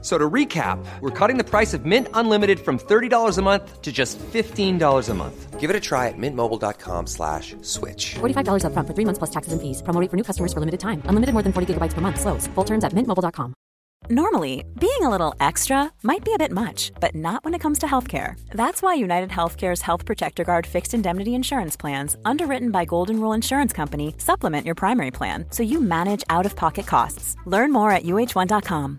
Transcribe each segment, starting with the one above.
So to recap, we're cutting the price of Mint Unlimited from $30 a month to just $15 a month. Give it a try at mintmobile.com slash switch. $45 upfront for three months plus taxes and fees. Promo rate for new customers for limited time. Unlimited more than 40 gigabytes per month. Slows. Full terms at mintmobile.com. Normally, being a little extra might be a bit much, but not when it comes to healthcare. That's why United Healthcare's Health Protector Guard fixed indemnity insurance plans, underwritten by Golden Rule Insurance Company, supplement your primary plan so you manage out of pocket costs. Learn more at uh1.com.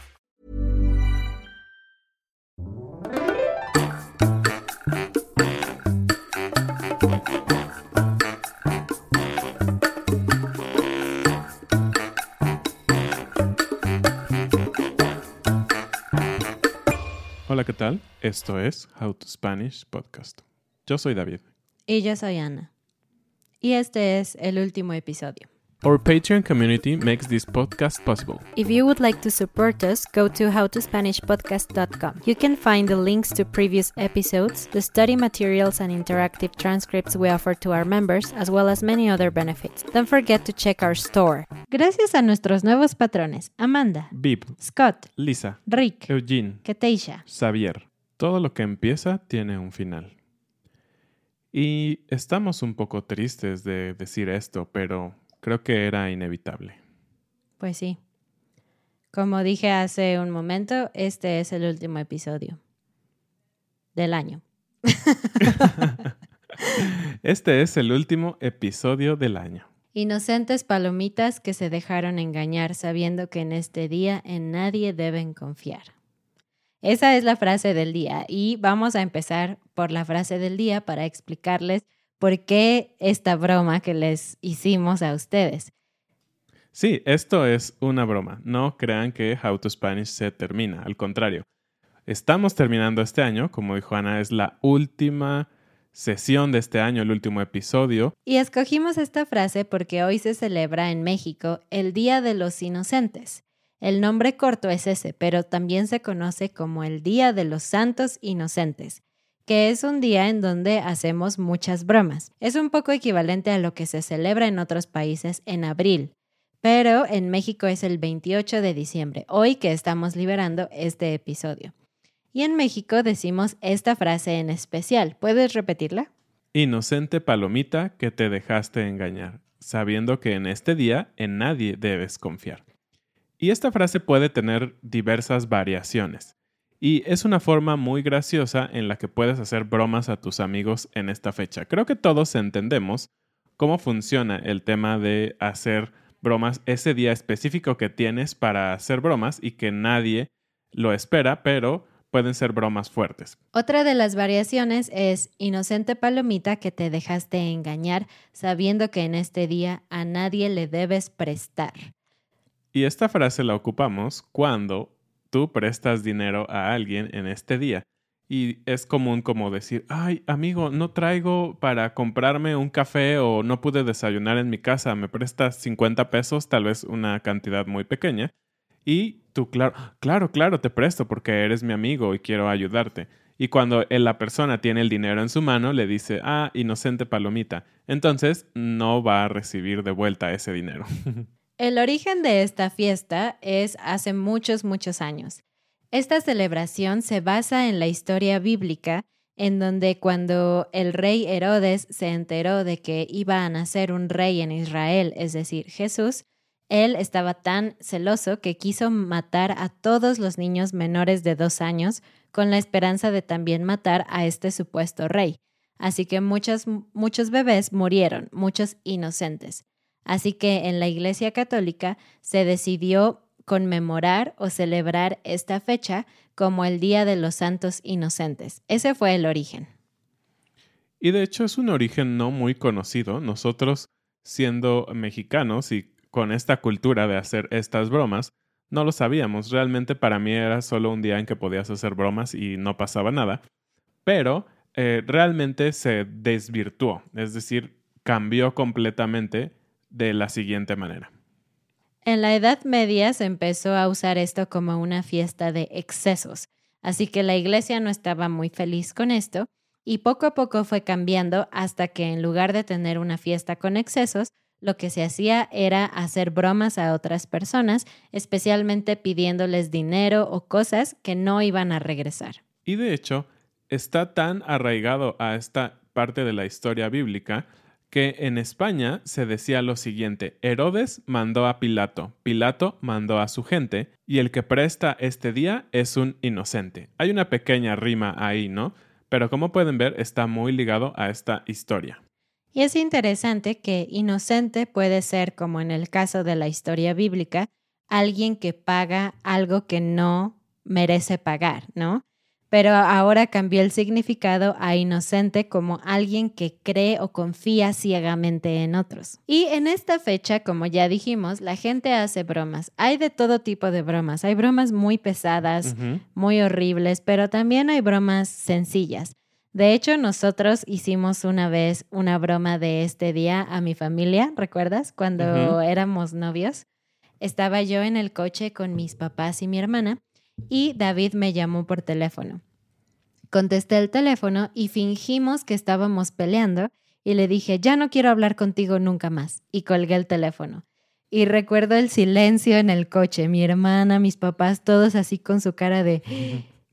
Hola, ¿qué tal? Esto es How to Spanish Podcast. Yo soy David. Y yo soy Ana. Y este es el último episodio. Our Patreon community makes this podcast possible. If you would like to support us, go to howtospanishpodcast.com. You can find the links to previous episodes, the study materials and interactive transcripts we offer to our members, as well as many other benefits. Don't forget to check our store. Gracias a nuestros nuevos patrones, Amanda, Vip, Scott, Lisa, Rick, Eugene, Keteisha. Xavier. Todo lo que empieza tiene un final. Y estamos un poco tristes de decir esto, pero creo que era inevitable. Pues sí. Como dije hace un momento, este es el último episodio del año. Este es el último episodio del año. Inocentes palomitas que se dejaron engañar sabiendo que en este día en nadie deben confiar. Esa es la frase del día y vamos a empezar por la frase del día para explicarles por qué esta broma que les hicimos a ustedes. Sí, esto es una broma. No crean que How to Spanish se termina. Al contrario, estamos terminando este año. Como dijo Ana, es la última sesión de este año, el último episodio. Y escogimos esta frase porque hoy se celebra en México el Día de los Inocentes. El nombre corto es ese, pero también se conoce como el Día de los Santos Inocentes, que es un día en donde hacemos muchas bromas. Es un poco equivalente a lo que se celebra en otros países en abril, pero en México es el 28 de diciembre, hoy que estamos liberando este episodio. Y en México decimos esta frase en especial. ¿Puedes repetirla? Inocente palomita que te dejaste engañar, sabiendo que en este día en nadie debes confiar. Y esta frase puede tener diversas variaciones. Y es una forma muy graciosa en la que puedes hacer bromas a tus amigos en esta fecha. Creo que todos entendemos cómo funciona el tema de hacer bromas ese día específico que tienes para hacer bromas y que nadie lo espera, pero pueden ser bromas fuertes. Otra de las variaciones es inocente palomita que te dejaste engañar sabiendo que en este día a nadie le debes prestar. Y esta frase la ocupamos cuando tú prestas dinero a alguien en este día. Y es común como decir, ay, amigo, no traigo para comprarme un café o no pude desayunar en mi casa, me prestas 50 pesos, tal vez una cantidad muy pequeña. Y tú, claro, claro, claro, te presto porque eres mi amigo y quiero ayudarte. Y cuando la persona tiene el dinero en su mano, le dice, ah, inocente palomita. Entonces no va a recibir de vuelta ese dinero. El origen de esta fiesta es hace muchos, muchos años. Esta celebración se basa en la historia bíblica, en donde cuando el rey Herodes se enteró de que iba a nacer un rey en Israel, es decir, Jesús, él estaba tan celoso que quiso matar a todos los niños menores de dos años con la esperanza de también matar a este supuesto rey. Así que muchos, muchos bebés murieron, muchos inocentes. Así que en la Iglesia Católica se decidió conmemorar o celebrar esta fecha como el Día de los Santos Inocentes. Ese fue el origen. Y de hecho es un origen no muy conocido. Nosotros, siendo mexicanos y con esta cultura de hacer estas bromas, no lo sabíamos. Realmente para mí era solo un día en que podías hacer bromas y no pasaba nada. Pero eh, realmente se desvirtuó, es decir, cambió completamente de la siguiente manera. En la Edad Media se empezó a usar esto como una fiesta de excesos, así que la iglesia no estaba muy feliz con esto y poco a poco fue cambiando hasta que en lugar de tener una fiesta con excesos, lo que se hacía era hacer bromas a otras personas, especialmente pidiéndoles dinero o cosas que no iban a regresar. Y de hecho, está tan arraigado a esta parte de la historia bíblica que en España se decía lo siguiente, Herodes mandó a Pilato, Pilato mandó a su gente, y el que presta este día es un inocente. Hay una pequeña rima ahí, ¿no? Pero como pueden ver, está muy ligado a esta historia. Y es interesante que inocente puede ser, como en el caso de la historia bíblica, alguien que paga algo que no merece pagar, ¿no? Pero ahora cambió el significado a inocente como alguien que cree o confía ciegamente en otros. Y en esta fecha, como ya dijimos, la gente hace bromas. Hay de todo tipo de bromas. Hay bromas muy pesadas, muy horribles, pero también hay bromas sencillas. De hecho, nosotros hicimos una vez una broma de este día a mi familia, ¿recuerdas? Cuando éramos novios. Estaba yo en el coche con mis papás y mi hermana y David me llamó por teléfono. Contesté el teléfono y fingimos que estábamos peleando y le dije, ya no quiero hablar contigo nunca más. Y colgué el teléfono. Y recuerdo el silencio en el coche, mi hermana, mis papás, todos así con su cara de,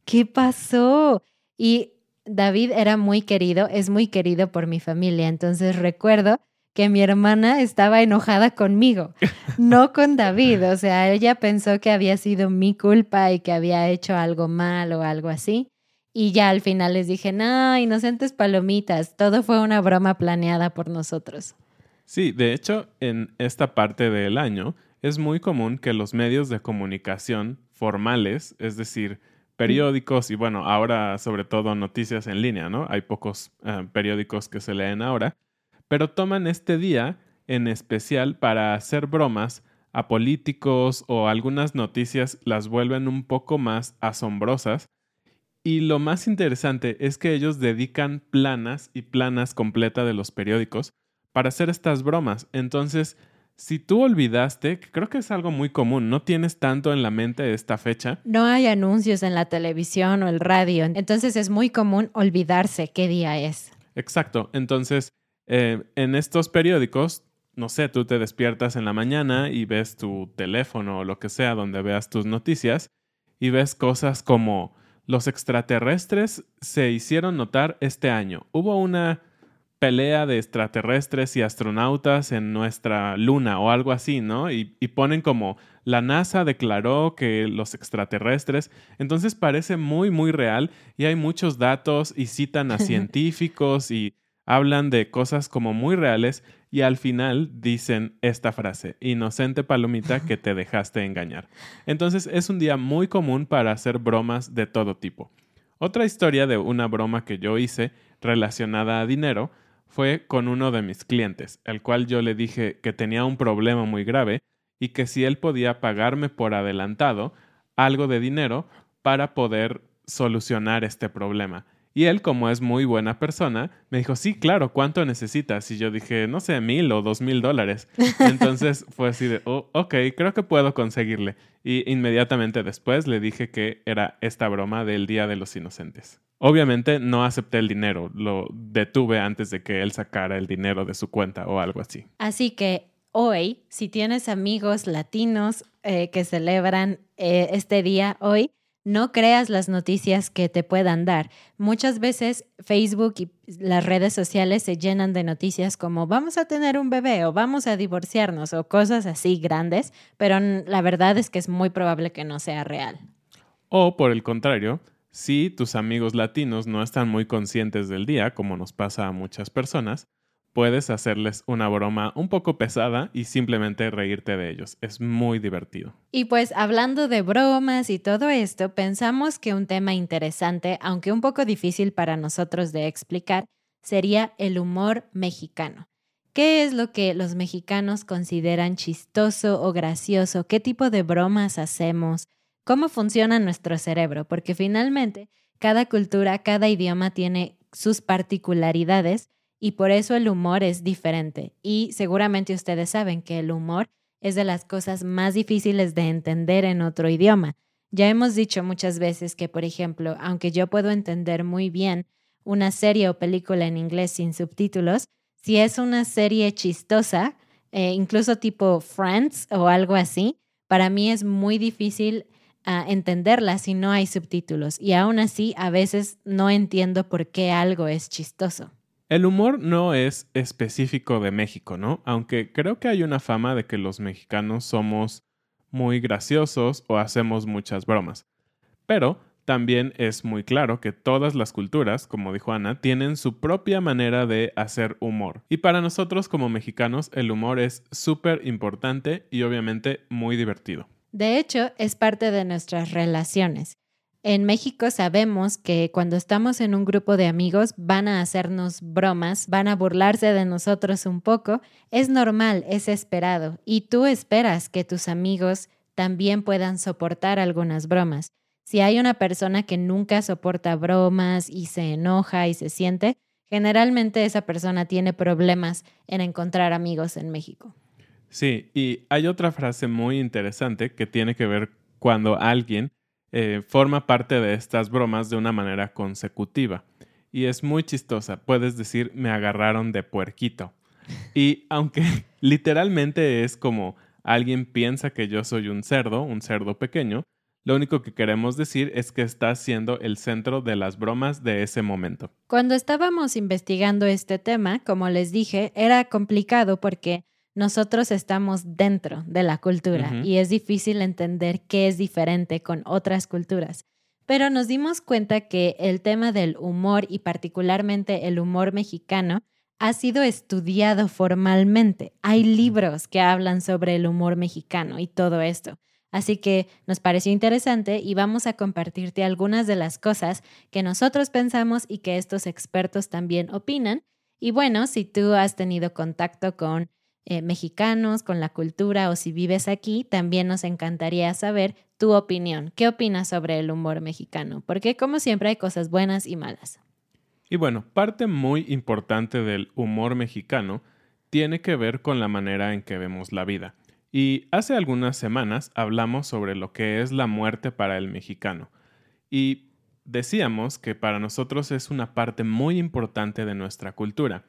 ¿qué pasó? Y David era muy querido, es muy querido por mi familia. Entonces recuerdo que mi hermana estaba enojada conmigo, no con David. O sea, ella pensó que había sido mi culpa y que había hecho algo mal o algo así. Y ya al final les dije, no, inocentes palomitas, todo fue una broma planeada por nosotros. Sí, de hecho, en esta parte del año es muy común que los medios de comunicación formales, es decir, periódicos y bueno, ahora sobre todo noticias en línea, ¿no? Hay pocos eh, periódicos que se leen ahora, pero toman este día en especial para hacer bromas a políticos o algunas noticias las vuelven un poco más asombrosas. Y lo más interesante es que ellos dedican planas y planas completa de los periódicos para hacer estas bromas. Entonces, si tú olvidaste, creo que es algo muy común, no tienes tanto en la mente esta fecha. No hay anuncios en la televisión o el radio, entonces es muy común olvidarse qué día es. Exacto, entonces eh, en estos periódicos, no sé, tú te despiertas en la mañana y ves tu teléfono o lo que sea donde veas tus noticias y ves cosas como los extraterrestres se hicieron notar este año. Hubo una pelea de extraterrestres y astronautas en nuestra luna o algo así, ¿no? Y, y, ponen como la NASA declaró que los extraterrestres, entonces parece muy, muy real y hay muchos datos y citan a científicos y hablan de cosas como muy reales y al final dicen esta frase, inocente palomita que te dejaste engañar. Entonces es un día muy común para hacer bromas de todo tipo. Otra historia de una broma que yo hice relacionada a dinero fue con uno de mis clientes, el cual yo le dije que tenía un problema muy grave y que si él podía pagarme por adelantado algo de dinero para poder solucionar este problema. Y él, como es muy buena persona, me dijo, sí, claro, ¿cuánto necesitas? Y yo dije, no sé, mil o dos mil dólares. Entonces fue así de, oh, ok, creo que puedo conseguirle. Y inmediatamente después le dije que era esta broma del Día de los Inocentes. Obviamente no acepté el dinero, lo detuve antes de que él sacara el dinero de su cuenta o algo así. Así que hoy, si tienes amigos latinos eh, que celebran eh, este día hoy, no creas las noticias que te puedan dar. Muchas veces Facebook y las redes sociales se llenan de noticias como vamos a tener un bebé o vamos a divorciarnos o cosas así grandes, pero la verdad es que es muy probable que no sea real. O por el contrario, si tus amigos latinos no están muy conscientes del día, como nos pasa a muchas personas, puedes hacerles una broma un poco pesada y simplemente reírte de ellos. Es muy divertido. Y pues hablando de bromas y todo esto, pensamos que un tema interesante, aunque un poco difícil para nosotros de explicar, sería el humor mexicano. ¿Qué es lo que los mexicanos consideran chistoso o gracioso? ¿Qué tipo de bromas hacemos? ¿Cómo funciona nuestro cerebro? Porque finalmente cada cultura, cada idioma tiene sus particularidades y por eso el humor es diferente. Y seguramente ustedes saben que el humor es de las cosas más difíciles de entender en otro idioma. Ya hemos dicho muchas veces que, por ejemplo, aunque yo puedo entender muy bien una serie o película en inglés sin subtítulos, si es una serie chistosa, eh, incluso tipo Friends o algo así, para mí es muy difícil ah, entenderla si no hay subtítulos. Y aún así, a veces no entiendo por qué algo es chistoso. El humor no es específico de México, ¿no? Aunque creo que hay una fama de que los mexicanos somos muy graciosos o hacemos muchas bromas. Pero también es muy claro que todas las culturas, como dijo Ana, tienen su propia manera de hacer humor. Y para nosotros como mexicanos el humor es súper importante y obviamente muy divertido. De hecho, es parte de nuestras relaciones. En México sabemos que cuando estamos en un grupo de amigos van a hacernos bromas, van a burlarse de nosotros un poco. Es normal, es esperado. Y tú esperas que tus amigos también puedan soportar algunas bromas. Si hay una persona que nunca soporta bromas y se enoja y se siente, generalmente esa persona tiene problemas en encontrar amigos en México. Sí, y hay otra frase muy interesante que tiene que ver cuando alguien eh, forma parte de estas bromas de una manera consecutiva. Y es muy chistosa. Puedes decir, me agarraron de puerquito. Y aunque literalmente es como alguien piensa que yo soy un cerdo, un cerdo pequeño, lo único que queremos decir es que está siendo el centro de las bromas de ese momento. Cuando estábamos investigando este tema, como les dije, era complicado porque nosotros estamos dentro de la cultura y es difícil entender qué es diferente con otras culturas. Pero nos dimos cuenta que el tema del humor y particularmente el humor mexicano ha sido estudiado formalmente. Hay libros que hablan sobre el humor mexicano y todo esto. Así que nos pareció interesante y vamos a compartirte algunas de las cosas que nosotros pensamos y que estos expertos también opinan. Y bueno, si tú has tenido contacto con eh, mexicanos, con la cultura o si vives aquí, también nos encantaría saber tu opinión. ¿Qué opinas sobre el humor mexicano? Porque como siempre hay cosas buenas y malas. Y bueno, parte muy importante del humor mexicano tiene que ver con la manera en que vemos la vida. Y hace algunas semanas hablamos sobre lo que es la muerte para el mexicano. Y decíamos que para nosotros es una parte muy importante de nuestra cultura.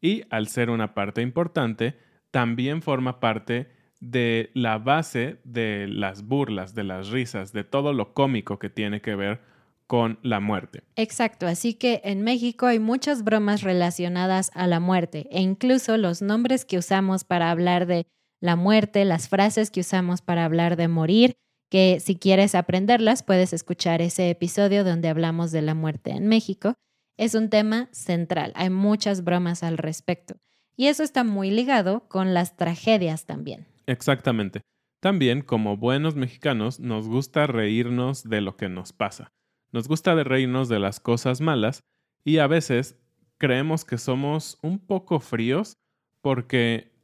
Y al ser una parte importante, también forma parte de la base de las burlas, de las risas, de todo lo cómico que tiene que ver con la muerte. Exacto, así que en México hay muchas bromas relacionadas a la muerte e incluso los nombres que usamos para hablar de la muerte, las frases que usamos para hablar de morir, que si quieres aprenderlas puedes escuchar ese episodio donde hablamos de la muerte en México. Es un tema central, hay muchas bromas al respecto. Y eso está muy ligado con las tragedias también. Exactamente. También, como buenos mexicanos, nos gusta reírnos de lo que nos pasa. Nos gusta de reírnos de las cosas malas y a veces creemos que somos un poco fríos porque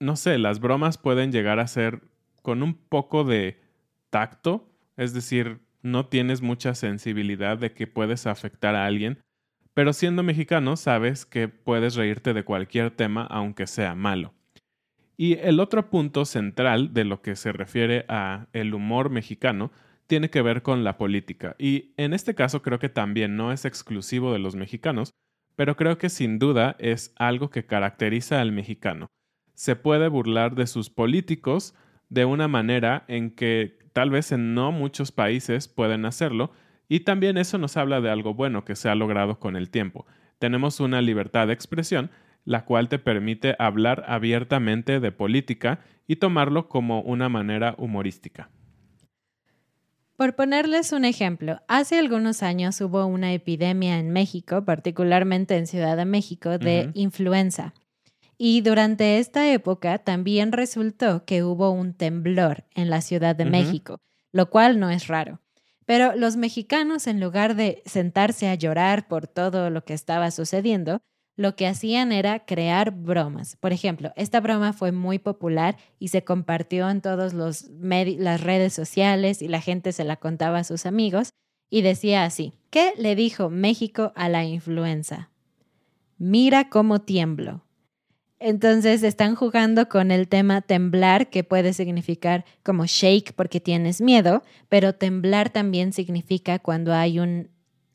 no sé, las bromas pueden llegar a ser con un poco de tacto, es decir, no tienes mucha sensibilidad de que puedes afectar a alguien, pero siendo mexicano sabes que puedes reírte de cualquier tema aunque sea malo. Y el otro punto central de lo que se refiere a el humor mexicano tiene que ver con la política. Y en este caso creo que también no es exclusivo de los mexicanos, pero creo que sin duda es algo que caracteriza al mexicano se puede burlar de sus políticos de una manera en que tal vez en no muchos países pueden hacerlo, y también eso nos habla de algo bueno que se ha logrado con el tiempo. Tenemos una libertad de expresión, la cual te permite hablar abiertamente de política y tomarlo como una manera humorística. Por ponerles un ejemplo, hace algunos años hubo una epidemia en México, particularmente en Ciudad de México, de influenza. Y durante esta época también resultó que hubo un temblor en la Ciudad de México, lo cual no es raro. Pero los mexicanos, en lugar de sentarse a llorar por todo lo que estaba sucediendo, lo que hacían era crear bromas. Por ejemplo, esta broma fue muy popular y se compartió en todas las redes sociales y la gente se la contaba a sus amigos y decía así, ¿qué le dijo México a la influenza? Mira cómo tiemblo. Entonces están jugando con el tema temblar, que puede significar como shake porque tienes miedo, pero temblar también significa cuando hay un,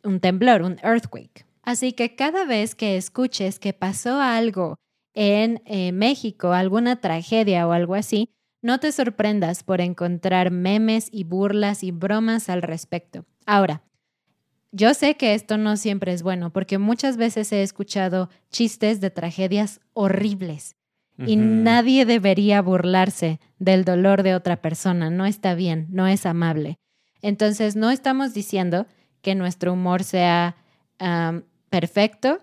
un temblor, un earthquake. Así que cada vez que escuches que pasó algo en eh, México, alguna tragedia o algo así, no te sorprendas por encontrar memes y burlas y bromas al respecto. Ahora, yo sé que esto no siempre es bueno porque muchas veces he escuchado chistes de tragedias horribles y nadie debería burlarse del dolor de otra persona. No está bien, no es amable. Entonces, no estamos diciendo que nuestro humor sea perfecto,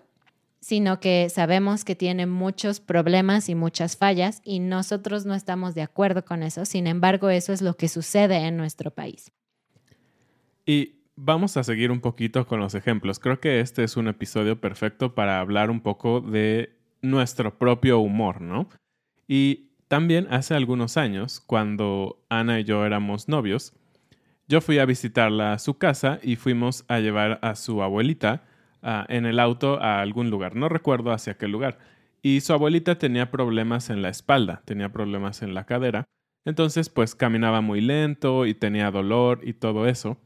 sino que sabemos que tiene muchos problemas y muchas fallas y nosotros no estamos de acuerdo con eso. Sin embargo, eso es lo que sucede en nuestro país. Y vamos a seguir un poquito con los ejemplos. Creo que este es un episodio perfecto para hablar un poco de nuestro propio humor, ¿no? Y también hace algunos años, cuando Ana y yo éramos novios, yo fui a visitarla a su casa y fuimos a llevar a su abuelita en el auto a algún lugar. No recuerdo hacia qué lugar. Y su abuelita tenía problemas en la espalda, tenía problemas en la cadera. Entonces, pues caminaba muy lento y tenía dolor y todo eso.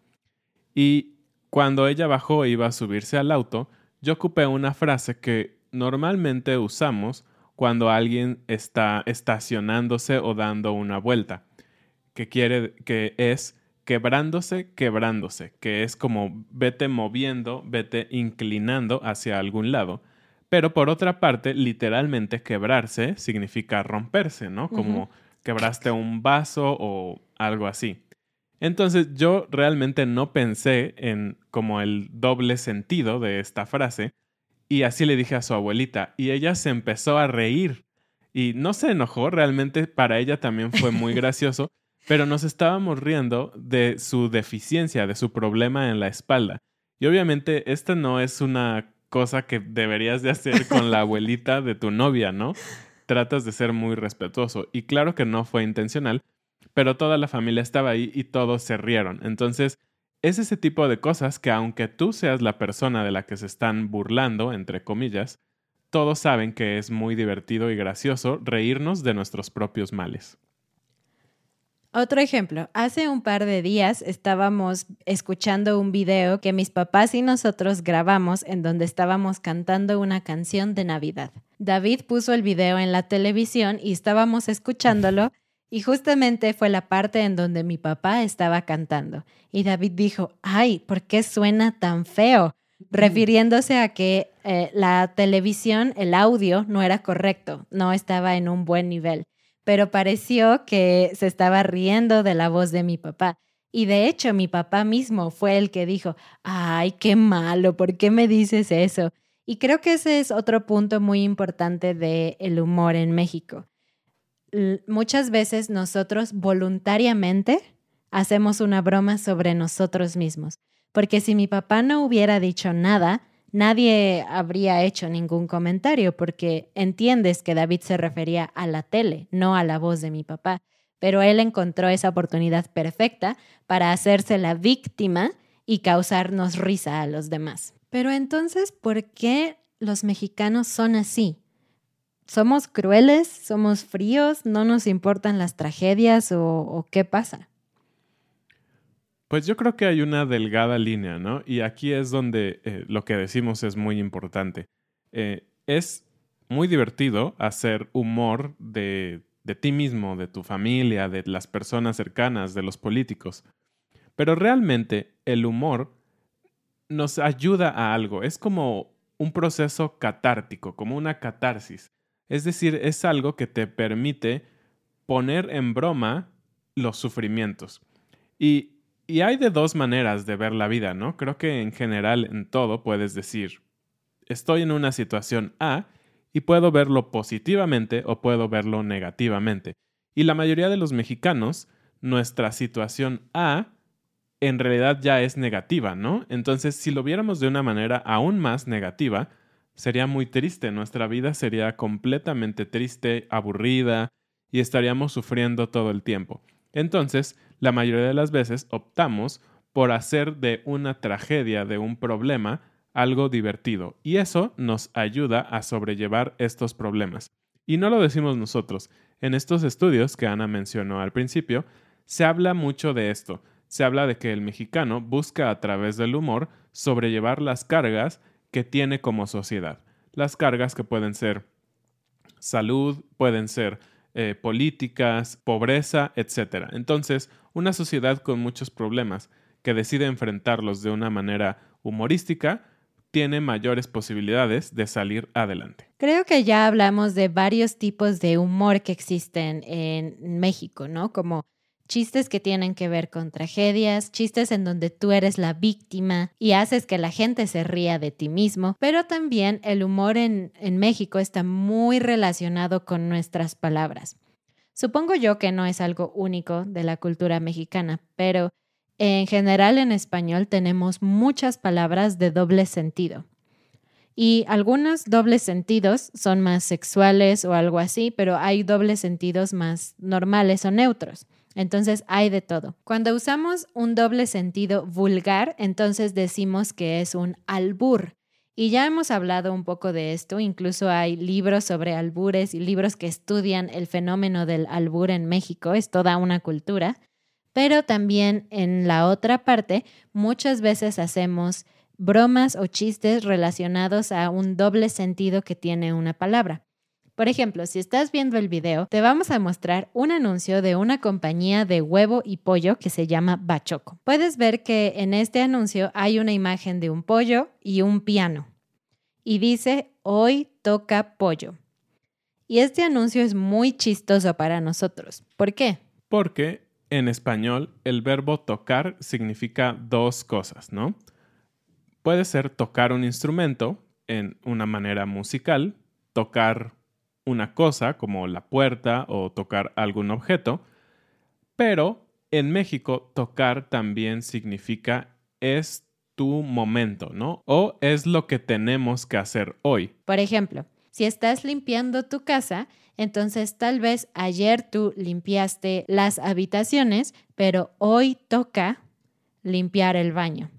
Y cuando ella bajó e iba a subirse al auto, yo ocupé una frase que normalmente usamos cuando alguien está estacionándose o dando una vuelta, que quiere que es quebrándose, quebrándose, que es como vete moviendo, vete inclinando hacia algún lado. Pero por otra parte, literalmente quebrarse significa romperse, ¿no? Como quebraste un vaso o algo así. Entonces yo realmente no pensé en como el doble sentido de esta frase y así le dije a su abuelita y ella se empezó a reír y no se enojó, realmente para ella también fue muy gracioso, pero nos estábamos riendo de su deficiencia, de su problema en la espalda. Y obviamente esta no es una cosa que deberías de hacer con la abuelita de tu novia, ¿no? Tratas de ser muy respetuoso y claro que no fue intencional, pero toda la familia estaba ahí y todos se rieron. Entonces, es ese tipo de cosas que aunque tú seas la persona de la que se están burlando, entre comillas, todos saben que es muy divertido y gracioso reírnos de nuestros propios males. Otro ejemplo, hace un par de días estábamos escuchando un video que mis papás y nosotros grabamos en donde estábamos cantando una canción de Navidad. David puso el video en la televisión y estábamos escuchándolo y justamente fue la parte en donde mi papá estaba cantando. Y David dijo, ay, ¿por qué suena tan feo? Refiriéndose a que eh, la televisión, el audio no era correcto, no estaba en un buen nivel, pero pareció que se estaba riendo de la voz de mi papá. Y de hecho mi papá mismo fue el que dijo, ay, qué malo, ¿por qué me dices eso? Y creo que ese es otro punto muy importante del el humor en México muchas veces nosotros voluntariamente hacemos una broma sobre nosotros mismos. Porque si mi papá no hubiera dicho nada, nadie habría hecho ningún comentario porque entiendes que David se refería a la tele, no a la voz de mi papá. Pero él encontró esa oportunidad perfecta para hacerse la víctima y causarnos risa a los demás. Pero entonces, ¿por qué los mexicanos son así? ¿Somos crueles? ¿Somos fríos? ¿No nos importan las tragedias o, qué pasa? Pues yo creo que hay una delgada línea, ¿no? Y aquí es donde eh, lo que decimos es muy importante. Eh, es muy divertido hacer humor de, de ti mismo, de tu familia, de las personas cercanas, de los políticos. Pero realmente el humor nos ayuda a algo. Es como un proceso catártico, como una catarsis. Es decir, es algo que te permite poner en broma los sufrimientos. Y, Y hay de dos maneras de ver la vida, ¿no? Creo que en general en todo puedes decir, estoy en una situación A y puedo verlo positivamente o puedo verlo negativamente. Y la mayoría de los mexicanos, nuestra situación A en realidad ya es negativa, ¿no? Entonces, si lo viéramos de una manera aún más negativa, sería muy triste, nuestra vida sería completamente triste, aburrida y estaríamos sufriendo todo el tiempo. Entonces, la mayoría de las veces optamos por hacer de una tragedia, de un problema, algo divertido, y eso nos ayuda a sobrellevar estos problemas. Y no lo decimos nosotros. En estos estudios que Ana mencionó al principio, se habla mucho de esto. Se habla de que el mexicano busca a través del humor sobrellevar las cargas que tiene como sociedad. Las cargas que pueden ser salud, pueden ser eh, políticas, pobreza, etc. Entonces, una sociedad con muchos problemas que decide enfrentarlos de una manera humorística tiene mayores posibilidades de salir adelante. Creo que ya hablamos de varios tipos de humor que existen en México, ¿no? Como chistes que tienen que ver con tragedias, chistes en donde tú eres la víctima y haces que la gente se ría de ti mismo, pero también el humor en, en México está muy relacionado con nuestras palabras. Supongo yo que no es algo único de la cultura mexicana, pero en general en español tenemos muchas palabras de doble sentido. Y algunos dobles sentidos son más sexuales o algo así, pero hay dobles sentidos más normales o neutros. Entonces hay de todo. Cuando usamos un doble sentido vulgar, entonces decimos que es un albur. Y ya hemos hablado un poco de esto, incluso hay libros sobre albures y libros que estudian el fenómeno del albur en México, es toda una cultura. Pero también en la otra parte, muchas veces hacemos bromas o chistes relacionados a un doble sentido que tiene una palabra. Por ejemplo, si estás viendo el video, te vamos a mostrar un anuncio de una compañía de huevo y pollo que se llama Bachoco. Puedes ver que en este anuncio hay una imagen de un pollo y un piano. Y dice, hoy toca pollo. Y este anuncio es muy chistoso para nosotros. ¿Por qué? Porque en español el verbo tocar significa dos cosas, ¿no? Puede ser tocar un instrumento en una manera musical, tocar una cosa como la puerta o tocar algún objeto, pero en México tocar también significa es tu momento, ¿no? O es lo que tenemos que hacer hoy. Por ejemplo, si estás limpiando tu casa, entonces tal vez ayer tú limpiaste las habitaciones, pero hoy toca limpiar el baño.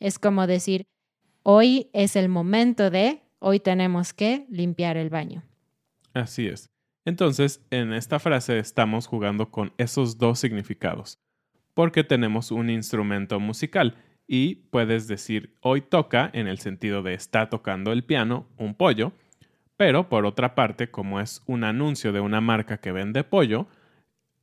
Es como decir, hoy es el momento de, hoy tenemos que limpiar el baño. Así es. Entonces, en esta frase estamos jugando con esos dos significados, porque tenemos un instrumento musical y puedes decir hoy toca en el sentido de está tocando el piano un pollo, pero por otra parte, como es un anuncio de una marca que vende pollo,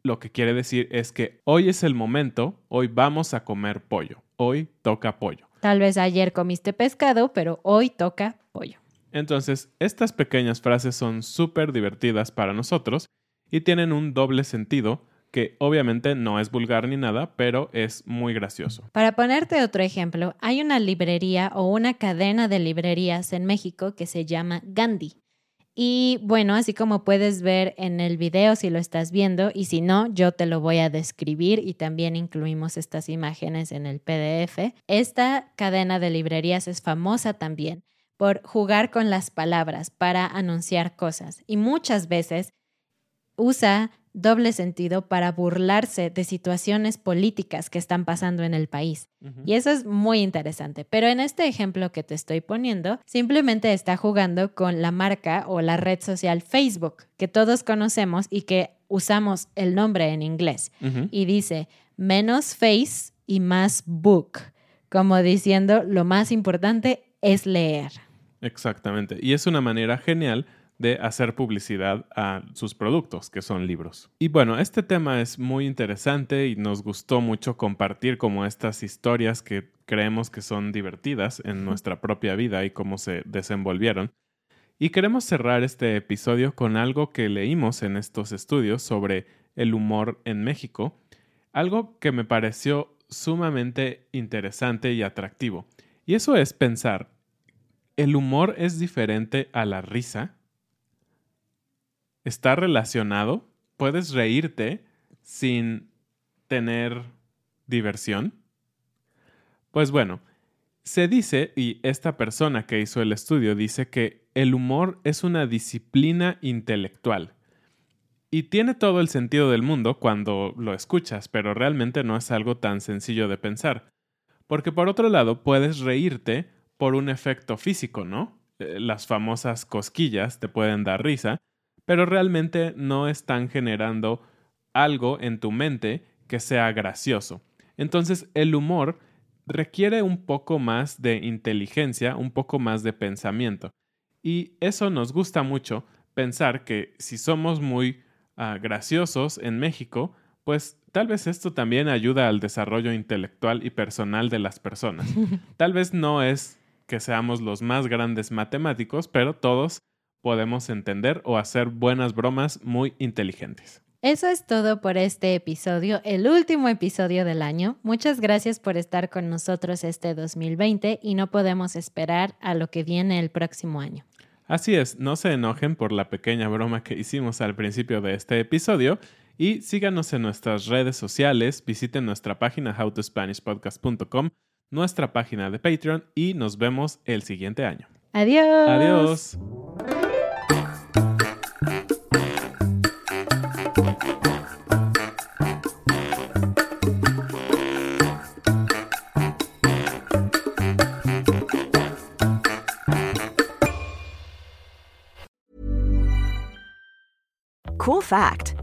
lo que quiere decir es que hoy es el momento, hoy vamos a comer pollo, hoy toca pollo. Tal vez ayer comiste pescado, pero hoy toca pollo. Entonces, estas pequeñas frases son súper divertidas para nosotros y tienen un doble sentido que obviamente no es vulgar ni nada, pero es muy gracioso. Para ponerte otro ejemplo, hay una librería o una cadena de librerías en México que se llama Gandhi. Y bueno, así como puedes ver en el video si lo estás viendo y si no, yo te lo voy a describir y también incluimos estas imágenes en el PDF. Esta cadena de librerías es famosa también por jugar con las palabras para anunciar cosas y muchas veces usa doble sentido para burlarse de situaciones políticas que están pasando en el país. Y eso es muy interesante. Pero en este ejemplo que te estoy poniendo, simplemente está jugando con la marca o la red social Facebook, que todos conocemos y que usamos el nombre en inglés. Y dice, menos face y más book, como diciendo, lo más importante es leer. Exactamente. Y es una manera genial de hacer publicidad a sus productos, que son libros. Y bueno, este tema es muy interesante y nos gustó mucho compartir como estas historias que creemos que son divertidas en nuestra propia vida y cómo se desenvolvieron. Y queremos cerrar este episodio con algo que leímos en estos estudios sobre el humor en México, algo que me pareció sumamente interesante y atractivo. Y eso es pensar, ¿el humor es diferente a la risa? ¿Está relacionado? ¿Puedes reírte sin tener diversión? Pues bueno, se dice, y esta persona que hizo el estudio dice que el humor es una disciplina intelectual. Y tiene todo el sentido del mundo cuando lo escuchas, pero realmente no es algo tan sencillo de pensar. Porque por otro lado, puedes reírte por un efecto físico, ¿no? Eh, las famosas cosquillas te pueden dar risa, pero realmente no están generando algo en tu mente que sea gracioso. Entonces el humor requiere un poco más de inteligencia, un poco más de pensamiento. Y eso nos gusta mucho, pensar que si somos muy ah, graciosos en México, pues tal vez esto también ayuda al desarrollo intelectual y personal de las personas. Tal vez no es que seamos los más grandes matemáticos, pero todos podemos entender o hacer buenas bromas muy inteligentes. Eso es todo por este episodio, el último episodio del año. Muchas gracias por estar con nosotros este 2020 y no podemos esperar a lo que viene el próximo año. Así es, no se enojen por la pequeña broma que hicimos al principio de este episodio y síganos en nuestras redes sociales, visiten nuestra página howtospanishpodcast.com, nuestra página de Patreon y nos vemos el siguiente año. Adiós. Adiós. Cool fact